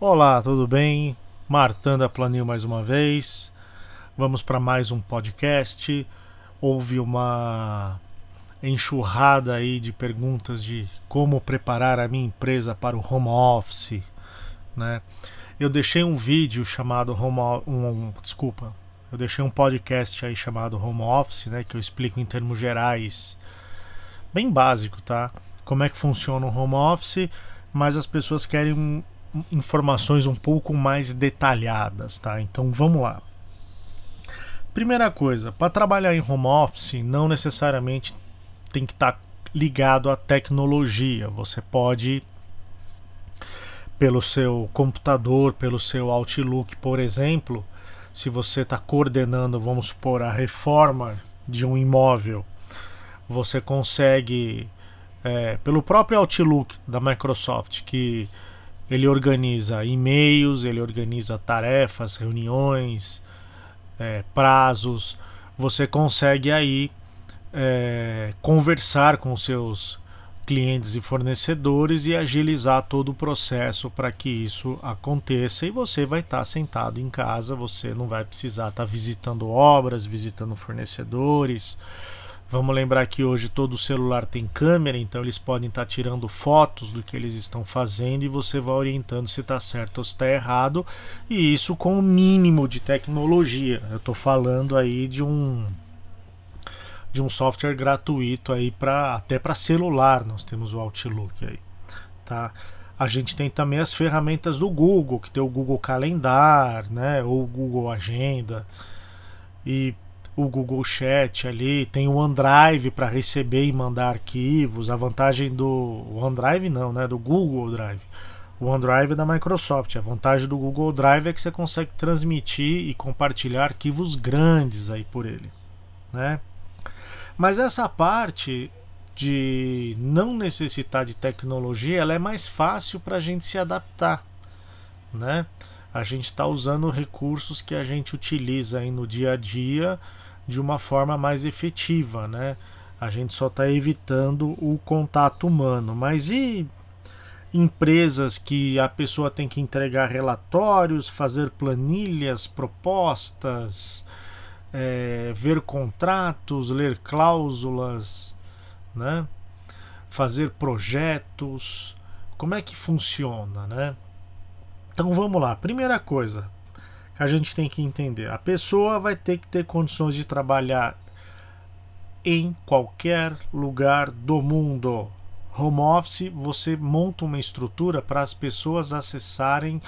Olá, tudo bem? Martanda Planil mais uma vez. Vamos para mais um podcast. Houve uma enxurrada aí de perguntas de como preparar a minha empresa para o home office, né? Eu deixei um vídeo chamado home um, desculpa, eu deixei um podcast aí chamado home office, né, que eu explico em termos gerais, bem básico, tá? Como é que funciona o home office, mas as pessoas querem informações um pouco mais detalhadas, tá? Então vamos lá. Primeira coisa, para trabalhar em home office, não necessariamente tem que estar tá ligado à tecnologia. Você pode, pelo seu computador, pelo seu Outlook, por exemplo, se você está coordenando, vamos supor, a reforma de um imóvel, você consegue, é, pelo próprio Outlook da Microsoft, que ele organiza e-mails, ele organiza tarefas, reuniões, é, prazos, você consegue aí é, conversar com seus clientes e fornecedores e agilizar todo o processo para que isso aconteça e você vai estar tá sentado em casa, você não vai precisar estar tá visitando obras, visitando fornecedores. Vamos lembrar que hoje todo celular tem câmera, então eles podem estar tá tirando fotos do que eles estão fazendo e você vai orientando se está certo ou se está errado, e isso com o mínimo de tecnologia. Eu estou falando aí de um de um software gratuito aí para até para celular nós temos o Outlook aí, tá? A gente tem também as ferramentas do Google, que tem o Google Calendar, né, ou o Google Agenda e o Google Chat ali, tem o OneDrive para receber e mandar arquivos. A vantagem do OneDrive não, né, do Google Drive. O OneDrive é da Microsoft. A vantagem do Google Drive é que você consegue transmitir e compartilhar arquivos grandes aí por ele, né? Mas essa parte de não necessitar de tecnologia, ela é mais fácil para a gente se adaptar, né? A gente está usando recursos que a gente utiliza aí no dia a dia de uma forma mais efetiva, né? A gente só está evitando o contato humano. Mas e empresas que a pessoa tem que entregar relatórios, fazer planilhas, propostas, é, ver contratos, ler cláusulas, né? fazer projetos. Como é que funciona, né? Então vamos lá. Primeira coisa que a gente tem que entender: a pessoa vai ter que ter condições de trabalhar em qualquer lugar do mundo. Home office, você monta uma estrutura para as pessoas acessarem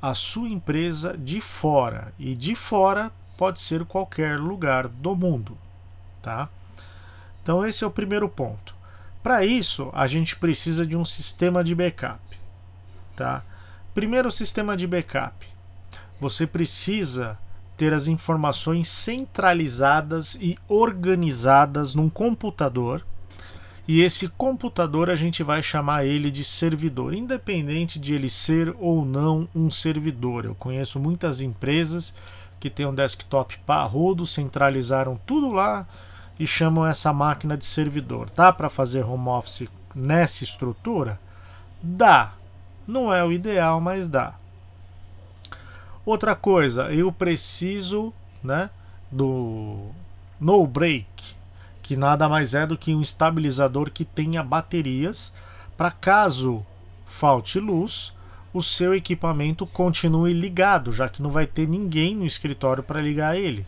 a sua empresa de fora. E de fora pode ser qualquer lugar do mundo, tá? Então esse é o primeiro ponto. Para isso, a gente precisa de um sistema de backup, tá? Primeiro sistema de backup. Você precisa ter as informações centralizadas e organizadas num computador. E esse computador a gente vai chamar ele de servidor, independente de ele ser ou não um servidor. Eu conheço muitas empresas que tem um desktop parrudo, centralizaram tudo lá e chamam essa máquina de servidor. Dá para fazer home office nessa estrutura? Dá. Não é o ideal, mas dá. Outra coisa, eu preciso, né, do no break, que nada mais é do que um estabilizador que tenha baterias para caso falte luz, o seu equipamento continue ligado, já que não vai ter ninguém no escritório para ligar ele.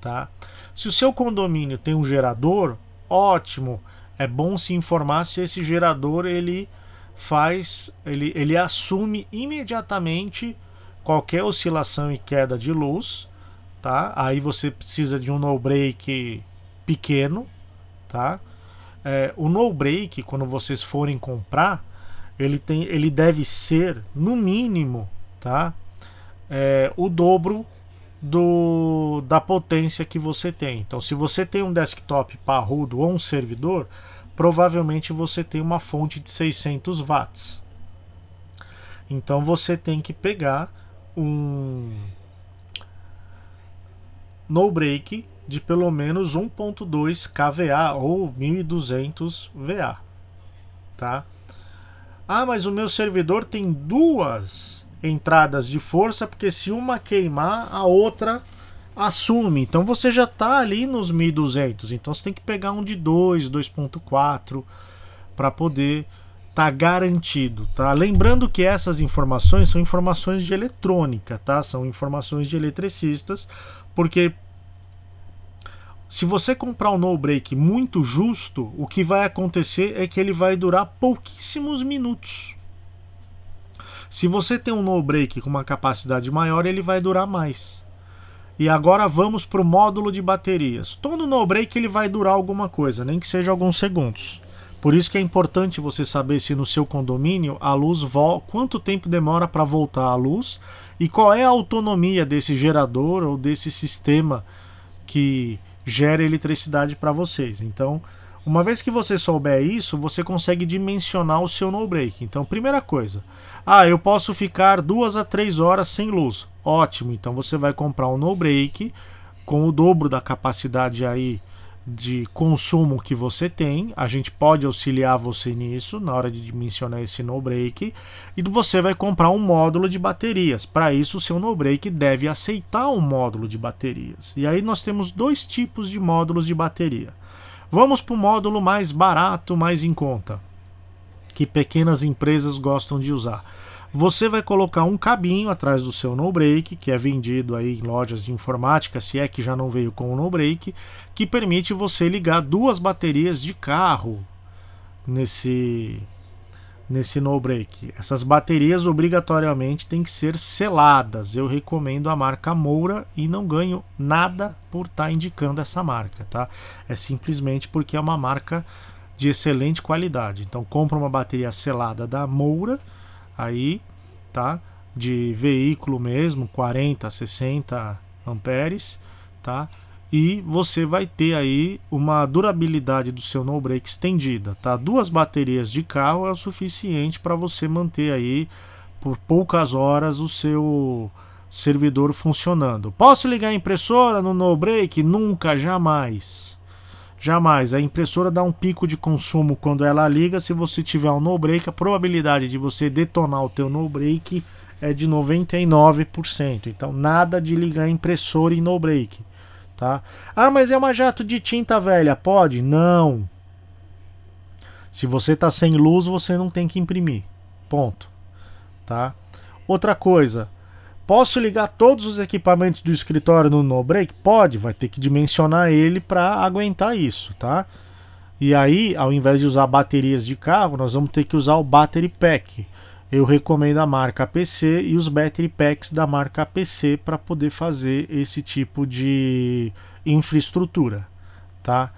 Tá? Se o seu condomínio tem um gerador, ótimo. É bom se informar se esse gerador ele faz, ele, ele assume imediatamente qualquer oscilação e queda de luz, tá? Aí você precisa de um no break pequeno, tá? É, o no break quando vocês forem comprar ele, tem, ele deve ser, no mínimo, tá? É, o dobro do, da potência que você tem. Então, se você tem um desktop parrudo ou um servidor, provavelmente você tem uma fonte de 600 watts. Então, você tem que pegar um no break de pelo menos 1.2 kVA ou 1200 VA, tá? Ah, mas o meu servidor tem duas entradas de força, porque se uma queimar, a outra assume. Então você já está ali nos 1200. Então você tem que pegar um de 2, 2.4 para poder tá garantido, tá? Lembrando que essas informações são informações de eletrônica, tá? São informações de eletricistas, porque se você comprar um no break muito justo, o que vai acontecer é que ele vai durar pouquíssimos minutos. Se você tem um no break com uma capacidade maior, ele vai durar mais. E agora vamos para o módulo de baterias. Todo no break ele vai durar alguma coisa, nem que seja alguns segundos. Por isso que é importante você saber se no seu condomínio a luz volta, quanto tempo demora para voltar a luz e qual é a autonomia desse gerador ou desse sistema que gera eletricidade para vocês. Então, uma vez que você souber isso, você consegue dimensionar o seu no break. Então, primeira coisa, ah, eu posso ficar duas a três horas sem luz. Ótimo, então você vai comprar um no break com o dobro da capacidade aí de consumo que você tem. A gente pode auxiliar você nisso na hora de dimensionar esse no break e você vai comprar um módulo de baterias. Para isso, o seu no break deve aceitar um módulo de baterias. E aí nós temos dois tipos de módulos de bateria. Vamos para o módulo mais barato, mais em conta, que pequenas empresas gostam de usar. Você vai colocar um cabinho atrás do seu no break, que é vendido aí em lojas de informática, se é que já não veio com o no break, que permite você ligar duas baterias de carro nesse nesse no break. Essas baterias obrigatoriamente têm que ser seladas. Eu recomendo a marca Moura e não ganho nada por estar tá indicando essa marca, tá? É simplesmente porque é uma marca de excelente qualidade. Então compra uma bateria selada da Moura aí, tá? De veículo mesmo, 40, 60 amperes, tá? E você vai ter aí uma durabilidade do seu no break estendida, tá? Duas baterias de carro é o suficiente para você manter aí por poucas horas o seu servidor funcionando. Posso ligar a impressora no no? Nunca, jamais. Jamais. A impressora dá um pico de consumo quando ela liga. Se você tiver um no break, a probabilidade de você detonar o teu no break é de 99%. Então nada de ligar impressora em no break, tá? Ah, mas é uma jato de tinta velha, pode? Não. Se você está sem luz, você não tem que imprimir. Ponto. Tá? Outra coisa, Posso ligar todos os equipamentos do escritório no no break? Pode, vai ter que dimensionar ele para aguentar isso, tá? E aí, ao invés de usar baterias de carro, nós vamos ter que usar o battery pack. Eu recomendo a marca APC e os battery packs da marca APC para poder fazer esse tipo de infraestrutura, tá?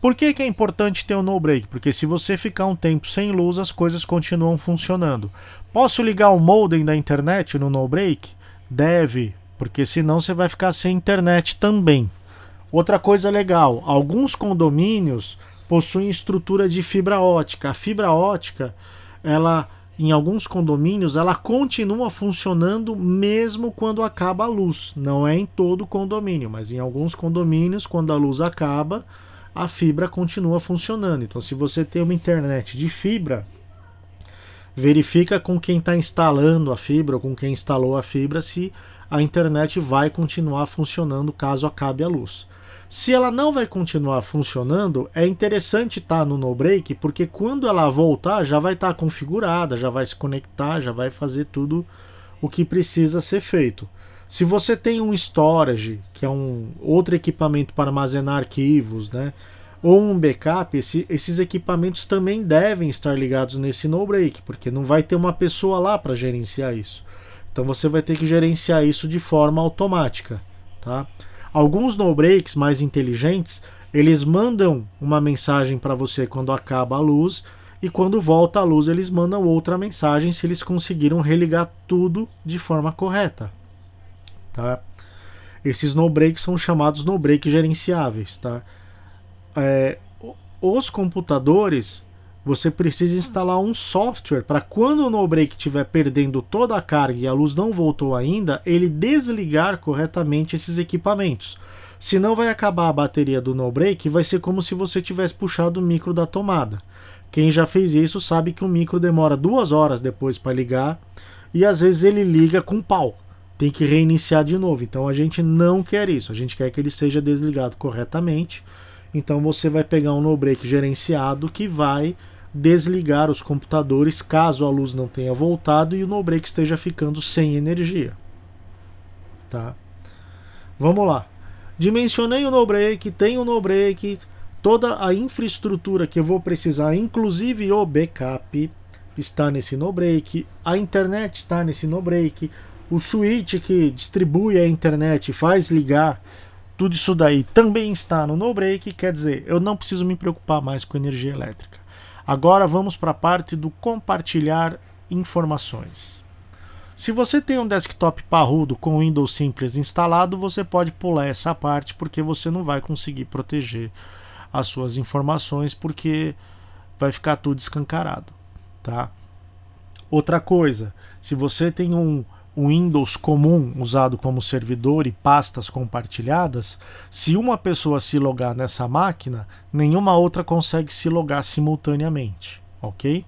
Por que, que é importante ter o um no break? Porque se você ficar um tempo sem luz, as coisas continuam funcionando. Posso ligar o modem da internet no no break? Deve, porque senão você vai ficar sem internet também. Outra coisa legal, alguns condomínios possuem estrutura de fibra ótica. A fibra ótica, ela em alguns condomínios, ela continua funcionando mesmo quando acaba a luz. Não é em todo condomínio, mas em alguns condomínios, quando a luz acaba, a fibra continua funcionando. Então, se você tem uma internet de fibra, verifica com quem está instalando a fibra ou com quem instalou a fibra se a internet vai continuar funcionando caso acabe a luz. Se ela não vai continuar funcionando, é interessante estar tá no no break, porque quando ela voltar já vai estar tá configurada, já vai se conectar, já vai fazer tudo o que precisa ser feito. Se você tem um storage, que é um outro equipamento para armazenar arquivos, né? Ou um backup, esse, esses equipamentos também devem estar ligados nesse no break, porque não vai ter uma pessoa lá para gerenciar isso. Então você vai ter que gerenciar isso de forma automática, tá? Alguns no breaks mais inteligentes, eles mandam uma mensagem para você quando acaba a luz e quando volta a luz eles mandam outra mensagem se eles conseguiram religar tudo de forma correta, tá? Esses no breaks são chamados no break gerenciáveis, tá? É, os computadores você precisa instalar um software para quando o no-break estiver perdendo toda a carga e a luz não voltou ainda, ele desligar corretamente esses equipamentos. Senão vai acabar a bateria do no-break e vai ser como se você tivesse puxado o micro da tomada. Quem já fez isso sabe que o micro demora duas horas depois para ligar e às vezes ele liga com pau. Tem que reiniciar de novo. Então a gente não quer isso. A gente quer que ele seja desligado corretamente. Então você vai pegar um no break gerenciado que vai desligar os computadores caso a luz não tenha voltado e o no break esteja ficando sem energia. Tá? Vamos lá. Dimensionei o no break, tenho o no break, toda a infraestrutura que eu vou precisar, inclusive o backup, está nesse no break, a internet está nesse no break, o switch que distribui a internet faz ligar, tudo isso daí também está no no break, quer dizer, eu não preciso me preocupar mais com energia elétrica. Agora vamos para a parte do compartilhar informações. Se você tem um desktop parrudo com Windows Simples instalado, você pode pular essa parte porque você não vai conseguir proteger as suas informações porque vai ficar tudo escancarado, tá? Outra coisa, se você tem um, um Windows comum usado como servidor e pastas compartilhadas, se uma pessoa se logar nessa máquina, nenhuma outra consegue se logar simultaneamente, ok?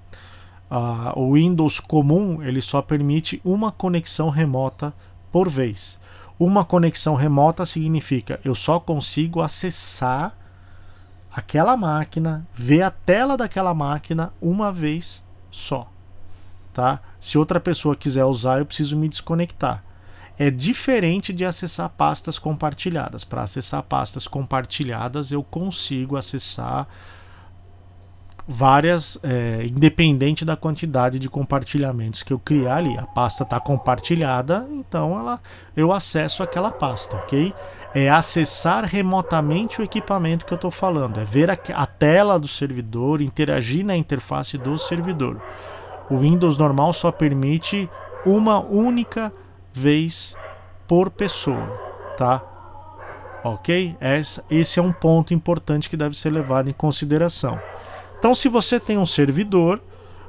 Uh, o Windows comum ele só permite uma conexão remota por vez. Uma conexão remota significa eu só consigo acessar aquela máquina, ver a tela daquela máquina uma vez só. Tá? Se outra pessoa quiser usar, eu preciso me desconectar. É diferente de acessar pastas compartilhadas. Para acessar pastas compartilhadas, eu consigo acessar várias, é, independente da quantidade de compartilhamentos que eu criar ali. A pasta está compartilhada, então ela, eu acesso aquela pasta, ok? É acessar remotamente o equipamento que eu estou falando, é ver a, a tela do servidor, interagir na interface do servidor. O Windows normal só permite uma única vez por pessoa, tá? Ok? Esse é um ponto importante que deve ser levado em consideração. Então, se você tem um servidor,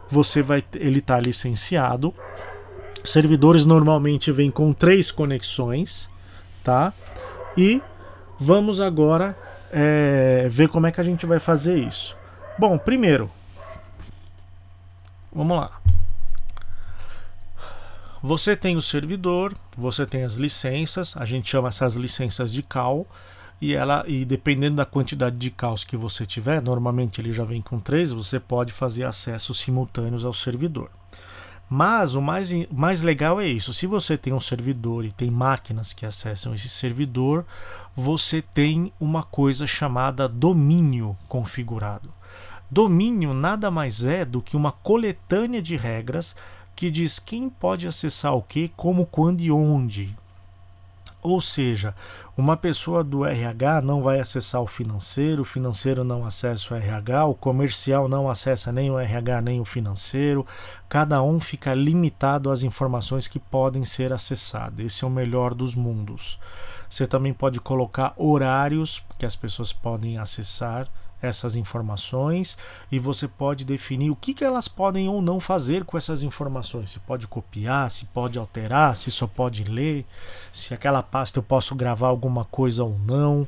você vai, ele está licenciado. Servidores normalmente vêm com três conexões, tá? E vamos agora é, ver como é que a gente vai fazer isso. Bom, primeiro, vamos lá. Você tem o servidor, você tem as licenças, a gente chama essas licenças de cal e ela e dependendo da quantidade de caos que você tiver, normalmente ele já vem com três, você pode fazer acessos simultâneos ao servidor. Mas o mais, mais legal é isso: se você tem um servidor e tem máquinas que acessam esse servidor, você tem uma coisa chamada domínio configurado. Domínio nada mais é do que uma coletânea de regras que diz quem pode acessar o que, como, quando e onde. Ou seja, uma pessoa do RH não vai acessar o financeiro, o financeiro não acessa o RH, o comercial não acessa nem o RH nem o financeiro. Cada um fica limitado às informações que podem ser acessadas. Esse é o melhor dos mundos. Você também pode colocar horários que as pessoas podem acessar essas informações e você pode definir o que, que elas podem ou não fazer com essas informações. Se pode copiar, se pode alterar, se só pode ler, se aquela pasta eu posso gravar alguma coisa ou não.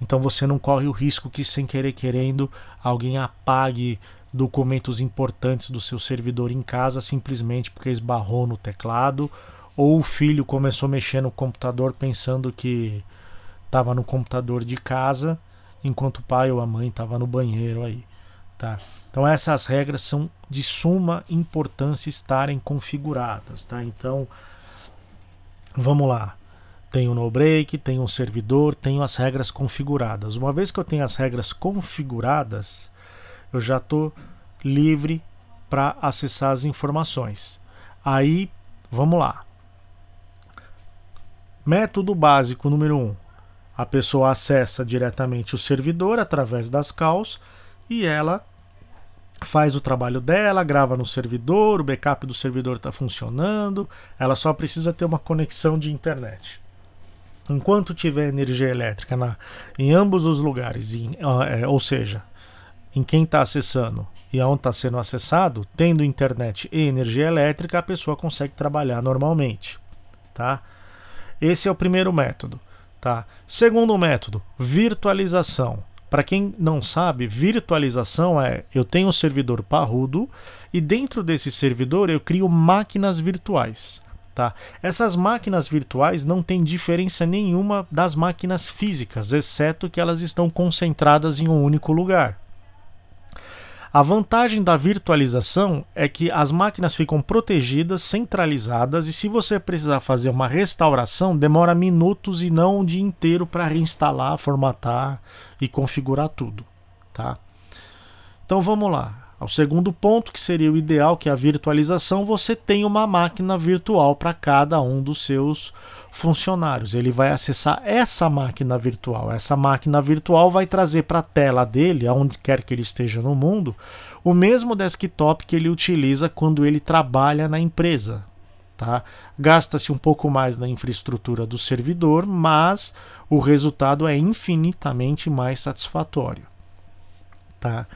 Então você não corre o risco que, sem querer querendo, alguém apague documentos importantes do seu servidor em casa simplesmente porque esbarrou no teclado ou o filho começou a mexer no computador pensando que estava no computador de casa enquanto o pai ou a mãe estava no banheiro aí, tá? Então essas regras são de suma importância estarem configuradas, tá? Então vamos lá. Tenho no break, tenho um servidor, tenho as regras configuradas. Uma vez que eu tenho as regras configuradas, eu já estou livre para acessar as informações. Aí, vamos lá. Método básico número 1. Um, a pessoa acessa diretamente o servidor através das calls e ela faz o trabalho dela, grava no servidor, o backup do servidor está funcionando, ela só precisa ter uma conexão de internet. Enquanto tiver energia elétrica na, em ambos os lugares, em, é, ou seja, em quem está acessando e aonde está sendo acessado, tendo internet e energia elétrica, a pessoa consegue trabalhar normalmente. Tá? Esse é o primeiro método. Tá? Segundo método, virtualização. Para quem não sabe, virtualização é eu tenho um servidor parrudo e dentro desse servidor eu crio máquinas virtuais. Tá? Essas máquinas virtuais não têm diferença nenhuma das máquinas físicas, exceto que elas estão concentradas em um único lugar. A vantagem da virtualização é que as máquinas ficam protegidas, centralizadas, e se você precisar fazer uma restauração, demora minutos e não um dia inteiro para reinstalar, formatar e configurar tudo. Tá? Então vamos lá. Ao segundo ponto, que seria o ideal, que é a virtualização, você tem uma máquina virtual para cada um dos seus funcionários. Ele vai acessar essa máquina virtual. Essa máquina virtual vai trazer para a tela dele, aonde quer que ele esteja no mundo, o mesmo desktop que ele utiliza quando ele trabalha na empresa. Tá? Gasta-se um pouco mais na infraestrutura do servidor, mas o resultado é infinitamente mais satisfatório. Tá?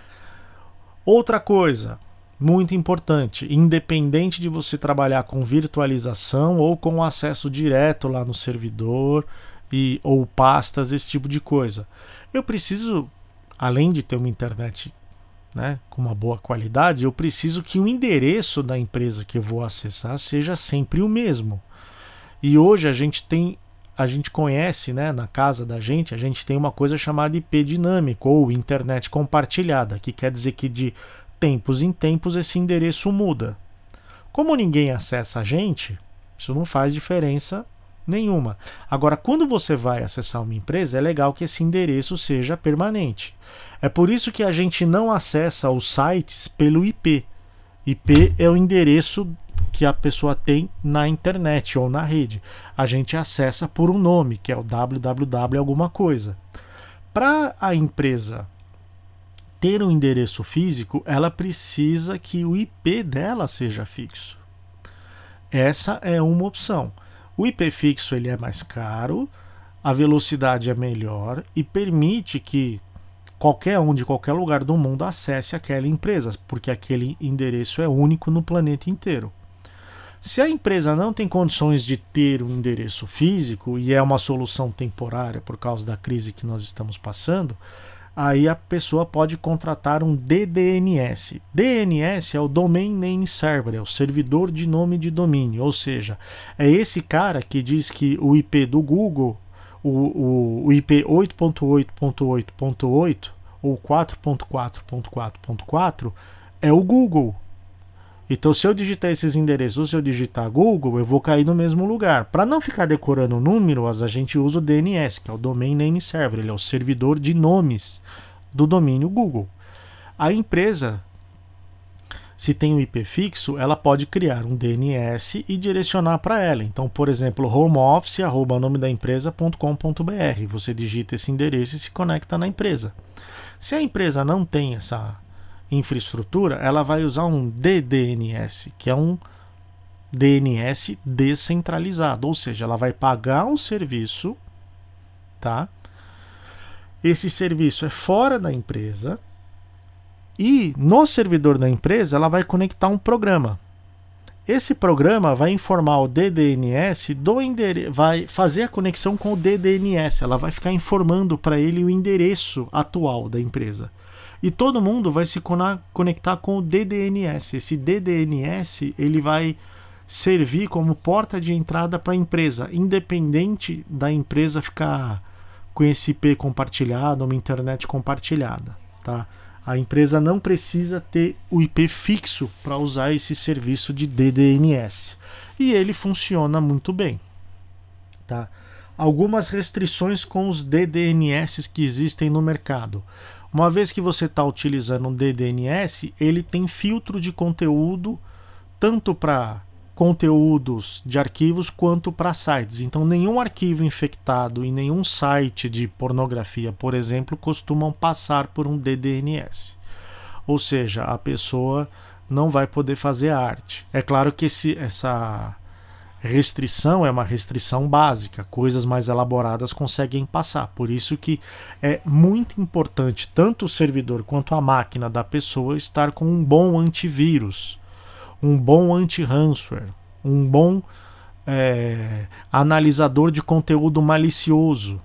Outra coisa, muito importante, independente de você trabalhar com virtualização ou com acesso direto lá no servidor e ou pastas, esse tipo de coisa. Eu preciso, além de ter uma internet né, com uma boa qualidade, eu preciso que o endereço da empresa que eu vou acessar seja sempre o mesmo. E hoje a gente tem a gente conhece, né, na casa da gente, a gente tem uma coisa chamada IP dinâmico ou internet compartilhada, que quer dizer que de tempos em tempos esse endereço muda. Como ninguém acessa a gente, isso não faz diferença nenhuma. Agora, quando você vai acessar uma empresa, é legal que esse endereço seja permanente. É por isso que a gente não acessa os sites pelo IP. IP é o endereço que a pessoa tem na internet ou na rede. A gente acessa por um nome, que é o www alguma coisa. Para a empresa ter um endereço físico, ela precisa que o IP dela seja fixo. Essa é uma opção. O IP fixo ele é mais caro, a velocidade é melhor e permite que qualquer um de qualquer lugar do mundo acesse aquela empresa, porque aquele endereço é único no planeta inteiro. Se a empresa não tem condições de ter um endereço físico e é uma solução temporária por causa da crise que nós estamos passando, aí a pessoa pode contratar um DDNS. DNS é o Domain Name Server, é o servidor de nome de domínio, ou seja, é esse cara que diz que o IP do Google, o, o, IP 8.8.8.8 ou 4.4.4.4 é o Google. Então, se eu digitar esses endereços ou se eu digitar Google, eu vou cair no mesmo lugar. Para não ficar decorando números, a gente usa o DNS, que é o Domain Name Server, ele é o servidor de nomes do domínio Google. A empresa, se tem um IP fixo, ela pode criar um DNS e direcionar para ela. Então, por exemplo, homeoffice, arroba nome da empresa.com.br. Você digita esse endereço e se conecta na empresa. Se a empresa não tem essa infraestrutura, ela vai usar um DDNS, que é um DNS descentralizado, ou seja, ela vai pagar um serviço, tá? Esse serviço é fora da empresa e no servidor da empresa ela vai conectar um programa. Esse programa vai informar o DDNS do endereço, vai fazer a conexão com o DDNS, ela vai ficar informando para ele o endereço atual da empresa e todo mundo vai se conectar com o DDNS. Esse DDNS ele vai servir como porta de entrada para a empresa, independente da empresa ficar com esse IP compartilhado, uma internet compartilhada, tá? A empresa não precisa ter o IP fixo para usar esse serviço de DDNS. E ele funciona muito bem, tá? Algumas restrições com os DDNS que existem no mercado. Uma vez que você está utilizando um DDNS, ele tem filtro de conteúdo tanto para conteúdos de arquivos quanto para sites. Então, nenhum arquivo infectado e nenhum site de pornografia, por exemplo, costumam passar por um DDNS. Ou seja, a pessoa não vai poder fazer arte. É claro que esse, essa restrição é uma restrição básica, coisas mais elaboradas conseguem passar. Por isso que é muito importante tanto o servidor quanto a máquina da pessoa estar com um bom antivírus, um bom anti-ransomware, um bom é, analisador de conteúdo malicioso,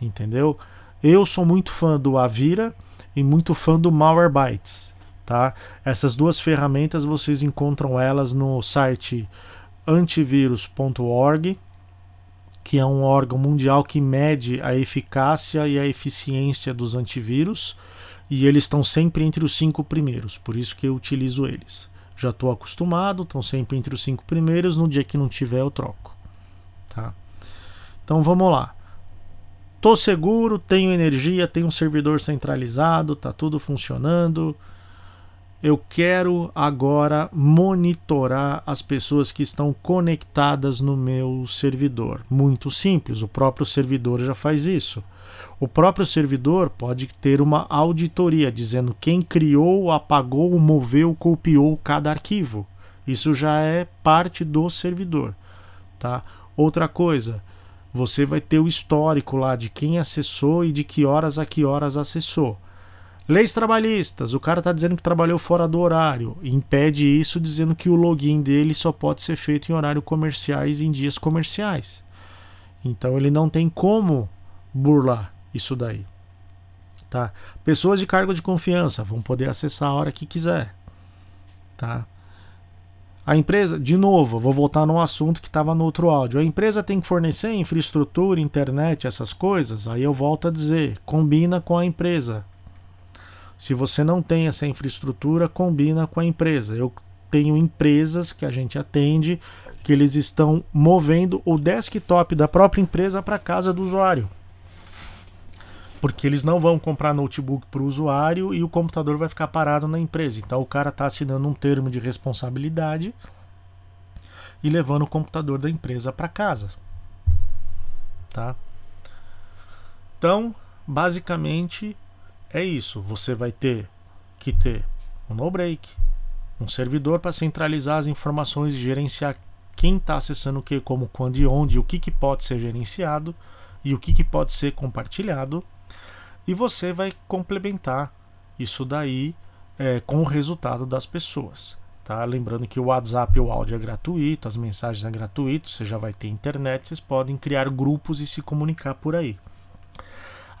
entendeu? Eu sou muito fã do Avira e muito fã do Malwarebytes. Tá? Essas duas ferramentas vocês encontram elas no site antivirus.org, que é um órgão mundial que mede a eficácia e a eficiência dos antivírus, e eles estão sempre entre os cinco primeiros, por isso que eu utilizo eles. Já estou acostumado, estão sempre entre os cinco primeiros, no dia que não tiver eu troco. Tá? Então vamos lá. Tô seguro, tenho energia, tenho um servidor centralizado, tá tudo funcionando. Eu quero agora monitorar as pessoas que estão conectadas no meu servidor. Muito simples, o próprio servidor já faz isso. O próprio servidor pode ter uma auditoria dizendo quem criou, apagou, moveu, copiou cada arquivo. Isso já é parte do servidor, tá? Outra coisa, você vai ter o histórico lá de quem acessou e de que horas a que horas acessou. Leis trabalhistas, o cara está dizendo que trabalhou fora do horário, impede isso dizendo que o login dele só pode ser feito em horário comerciais em dias comerciais. Então ele não tem como burlar isso daí. Tá? Pessoas de cargo de confiança vão poder acessar a hora que quiser. Tá? A empresa, de novo, vou voltar no assunto que estava no outro áudio. A empresa tem que fornecer infraestrutura, internet, essas coisas. Aí eu volto a dizer, combina com a empresa. Se você não tem essa infraestrutura, combina com a empresa. Eu tenho empresas que a gente atende que eles estão movendo o desktop da própria empresa para casa do usuário. Porque eles não vão comprar notebook para o usuário e o computador vai ficar parado na empresa. Então o cara está assinando um termo de responsabilidade e levando o computador da empresa para casa. Tá? Então, basicamente, é isso. Você vai ter que ter um no-break, um servidor para centralizar as informações e gerenciar quem está acessando o que, como, quando e onde, o que, que pode ser gerenciado e o que, que pode ser compartilhado. E você vai complementar isso daí é, com o resultado das pessoas. Tá? Lembrando que o WhatsApp o áudio é gratuito, as mensagens é gratuito, você já vai ter internet, vocês podem criar grupos e se comunicar por aí.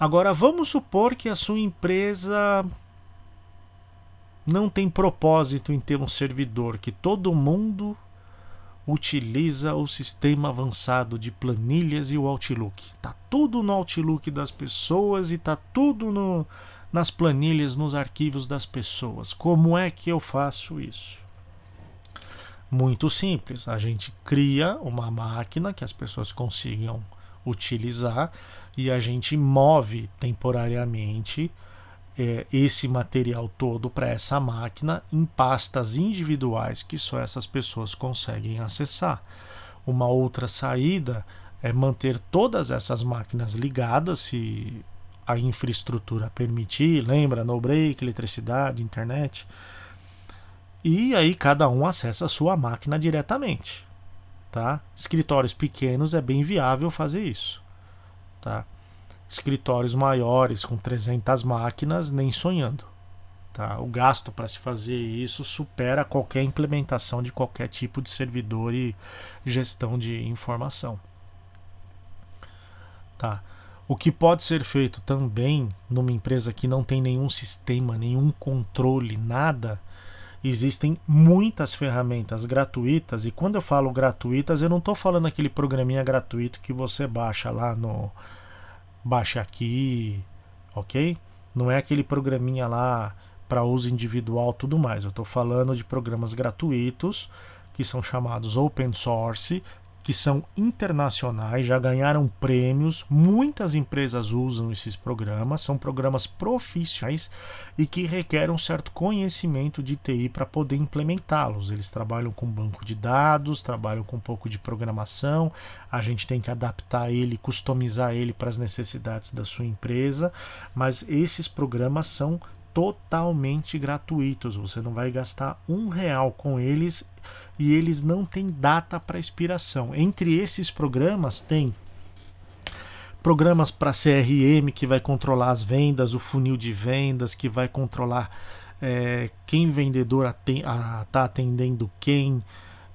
Agora vamos supor que a sua empresa não tem propósito em ter um servidor, que todo mundo utiliza o sistema avançado de planilhas e o Outlook. Tá tudo no Outlook das pessoas e tá tudo no, nas planilhas, nos arquivos das pessoas. Como é que eu faço isso? Muito simples. A gente cria uma máquina que as pessoas consigam utilizar e a gente move temporariamente é, esse material todo para essa máquina em pastas individuais que só essas pessoas conseguem acessar. Uma outra saída é manter todas essas máquinas ligadas, se a infraestrutura permitir, lembra, no break, eletricidade, internet. E aí cada um acessa a sua máquina diretamente, tá? Escritórios pequenos é bem viável fazer isso. Tá? Escritórios maiores com 300 máquinas, nem sonhando. Tá? O gasto para se fazer isso supera qualquer implementação de qualquer tipo de servidor e gestão de informação. Tá? O que pode ser feito também numa empresa que não tem nenhum sistema, nenhum controle, nada, existem muitas ferramentas gratuitas. E quando eu falo gratuitas, eu não estou falando aquele programinha gratuito que você baixa lá no Baixa Aqui, ok? Não é aquele programinha lá para uso individual tudo mais. Eu estou falando de programas gratuitos que são chamados open source, que são internacionais, já ganharam prêmios. Muitas empresas usam esses programas, são programas profissionais e que requerem um certo conhecimento de TI para poder implementá-los. Eles trabalham com banco de dados, trabalham com um pouco de programação. A gente tem que adaptar ele, customizar ele para as necessidades da sua empresa, mas esses programas são totalmente gratuitos. Você não vai gastar um real com eles e eles não têm data para expiração. Entre esses programas tem programas para CRM que vai controlar as vendas, o funil de vendas, que vai controlar é, quem vendedor está atendendo quem,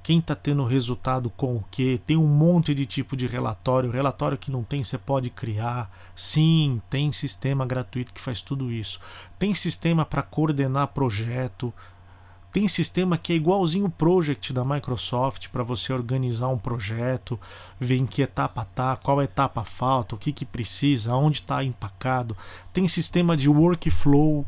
quem está tendo resultado com o que, tem um monte de tipo de relatório, relatório que não tem você pode criar. Sim, tem sistema gratuito que faz tudo isso. Tem sistema para coordenar projeto, tem sistema que é igualzinho o Project da Microsoft para você organizar um projeto, ver em que etapa tá, qual etapa falta, o que, que precisa, onde está empacado. Tem sistema de workflow,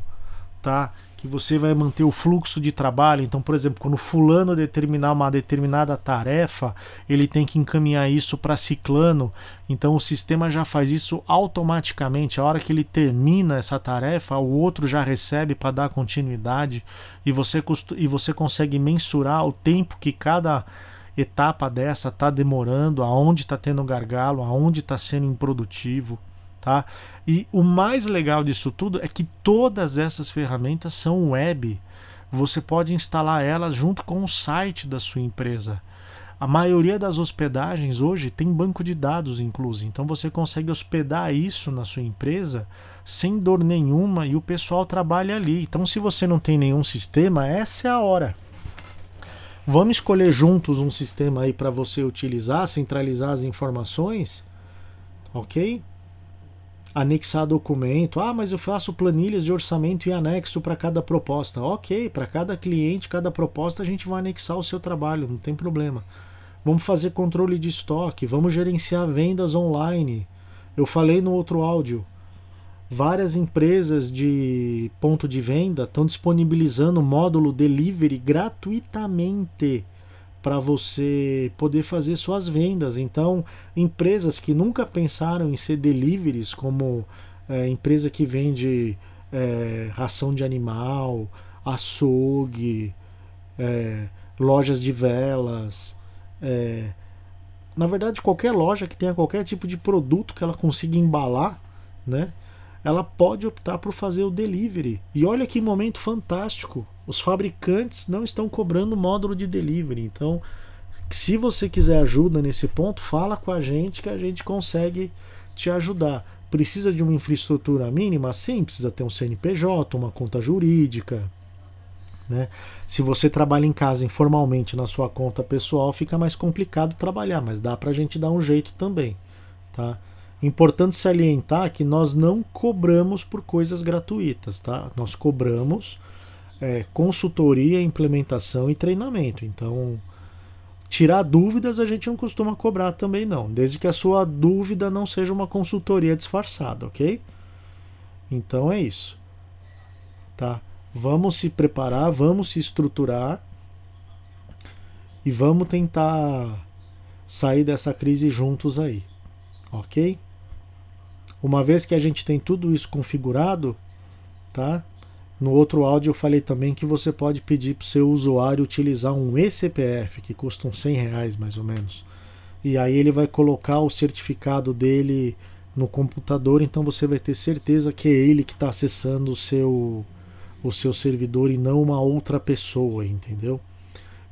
tá? Que você vai manter o fluxo de trabalho. Então, por exemplo, quando fulano determinar uma determinada tarefa, ele tem que encaminhar isso para ciclano. Então, o sistema já faz isso automaticamente. A hora que ele termina essa tarefa, o outro já recebe para dar continuidade e você, e você consegue mensurar o tempo que cada etapa dessa está demorando, aonde está tendo gargalo, aonde está sendo improdutivo tá? E o mais legal disso tudo é que todas essas ferramentas são web. Você pode instalar elas junto com o site da sua empresa. A maioria das hospedagens hoje tem banco de dados incluso, então você consegue hospedar isso na sua empresa sem dor nenhuma e o pessoal trabalha ali. Então, se você não tem nenhum sistema, essa é a hora. Vamos escolher juntos um sistema aí para você utilizar, centralizar as informações, ok? Anexar documento. Ah, mas eu faço planilhas de orçamento e anexo para cada proposta. Ok, para cada cliente, cada proposta a gente vai anexar o seu trabalho, não tem problema. Vamos fazer controle de estoque, vamos gerenciar vendas online. Eu falei no outro áudio. Várias empresas de ponto de venda estão disponibilizando módulo delivery gratuitamente para você poder fazer suas vendas. Então, empresas que nunca pensaram em ser deliveries, como é, empresa que vende é, ração de animal, açougue, é, lojas de velas, é, na verdade qualquer loja que tenha qualquer tipo de produto que ela consiga embalar, né? Ela pode optar por fazer o delivery. E olha que momento fantástico os fabricantes não estão cobrando módulo de delivery. Então, se você quiser ajuda nesse ponto, fala com a gente que a gente consegue te ajudar. Precisa de uma infraestrutura mínima? Sim, precisa ter um CNPJ, uma conta jurídica. Né? Se você trabalha em casa informalmente na sua conta pessoal, fica mais complicado trabalhar, mas dá para a gente dar um jeito também. Tá? Importante salientar que nós não cobramos por coisas gratuitas, tá? Nós cobramos é, consultoria, implementação e treinamento. Então, tirar dúvidas a gente não costuma cobrar também não, desde que a sua dúvida não seja uma consultoria disfarçada, ok? Então é isso, tá? Vamos se preparar, vamos se estruturar e vamos tentar sair dessa crise juntos aí, ok? Uma vez que a gente tem tudo isso configurado, tá? No outro áudio eu falei também que você pode pedir para o seu usuário utilizar um eCPF, que custa uns 100 reais mais ou menos. E aí ele vai colocar o certificado dele no computador, então você vai ter certeza que é ele que está acessando o seu, o seu servidor e não uma outra pessoa, entendeu?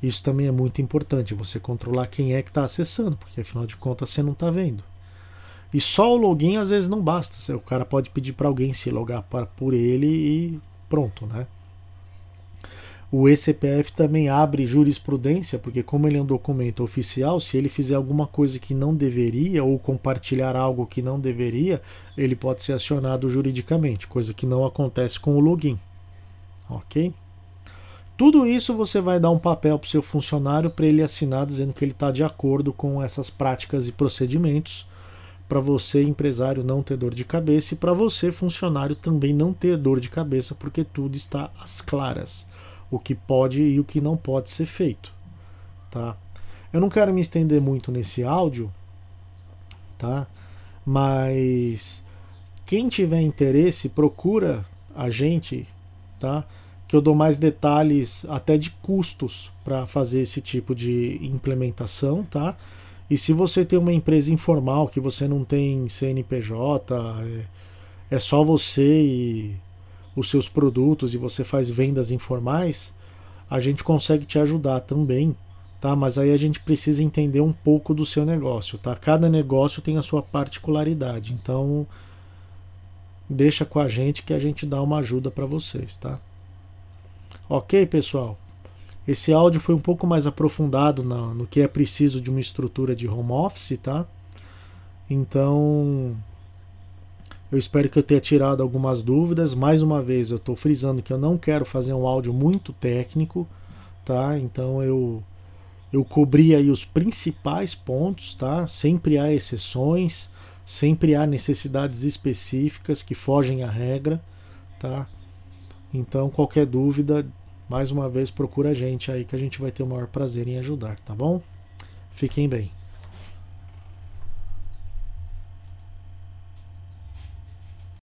Isso também é muito importante, você controlar quem é que está acessando, porque afinal de contas você não está vendo. E só o login às vezes não basta. O cara pode pedir para alguém se logar por ele e pronto, né? O ECPF também abre jurisprudência, porque como ele é um documento oficial, se ele fizer alguma coisa que não deveria ou compartilhar algo que não deveria, ele pode ser acionado juridicamente, coisa que não acontece com o login. OK? Tudo isso você vai dar um papel para o seu funcionário para ele assinar dizendo que ele está de acordo com essas práticas e procedimentos para você, empresário, não ter dor de cabeça e para você, funcionário, também não ter dor de cabeça, porque tudo está às claras, o que pode e o que não pode ser feito, tá? Eu não quero me estender muito nesse áudio, tá? Mas quem tiver interesse, procura a gente, tá? Que eu dou mais detalhes até de custos para fazer esse tipo de implementação, tá? E se você tem uma empresa informal, que você não tem CNPJ, é, é só você e os seus produtos e você faz vendas informais, a gente consegue te ajudar também, tá? Mas aí a gente precisa entender um pouco do seu negócio, tá? Cada negócio tem a sua particularidade, então deixa com a gente que a gente dá uma ajuda para vocês, tá? Ok, pessoal? Esse áudio foi um pouco mais aprofundado no, no que é preciso de uma estrutura de home office, tá? Então, eu espero que eu tenha tirado algumas dúvidas. Mais uma vez, eu estou frisando que eu não quero fazer um áudio muito técnico, tá? Então eu eu cobri aí os principais pontos, tá? Sempre há exceções, sempre há necessidades específicas que fogem à regra, tá? Então, qualquer dúvida, mais uma vez procura a gente aí que a gente vai ter o maior prazer em ajudar, tá bom? Fiquem bem.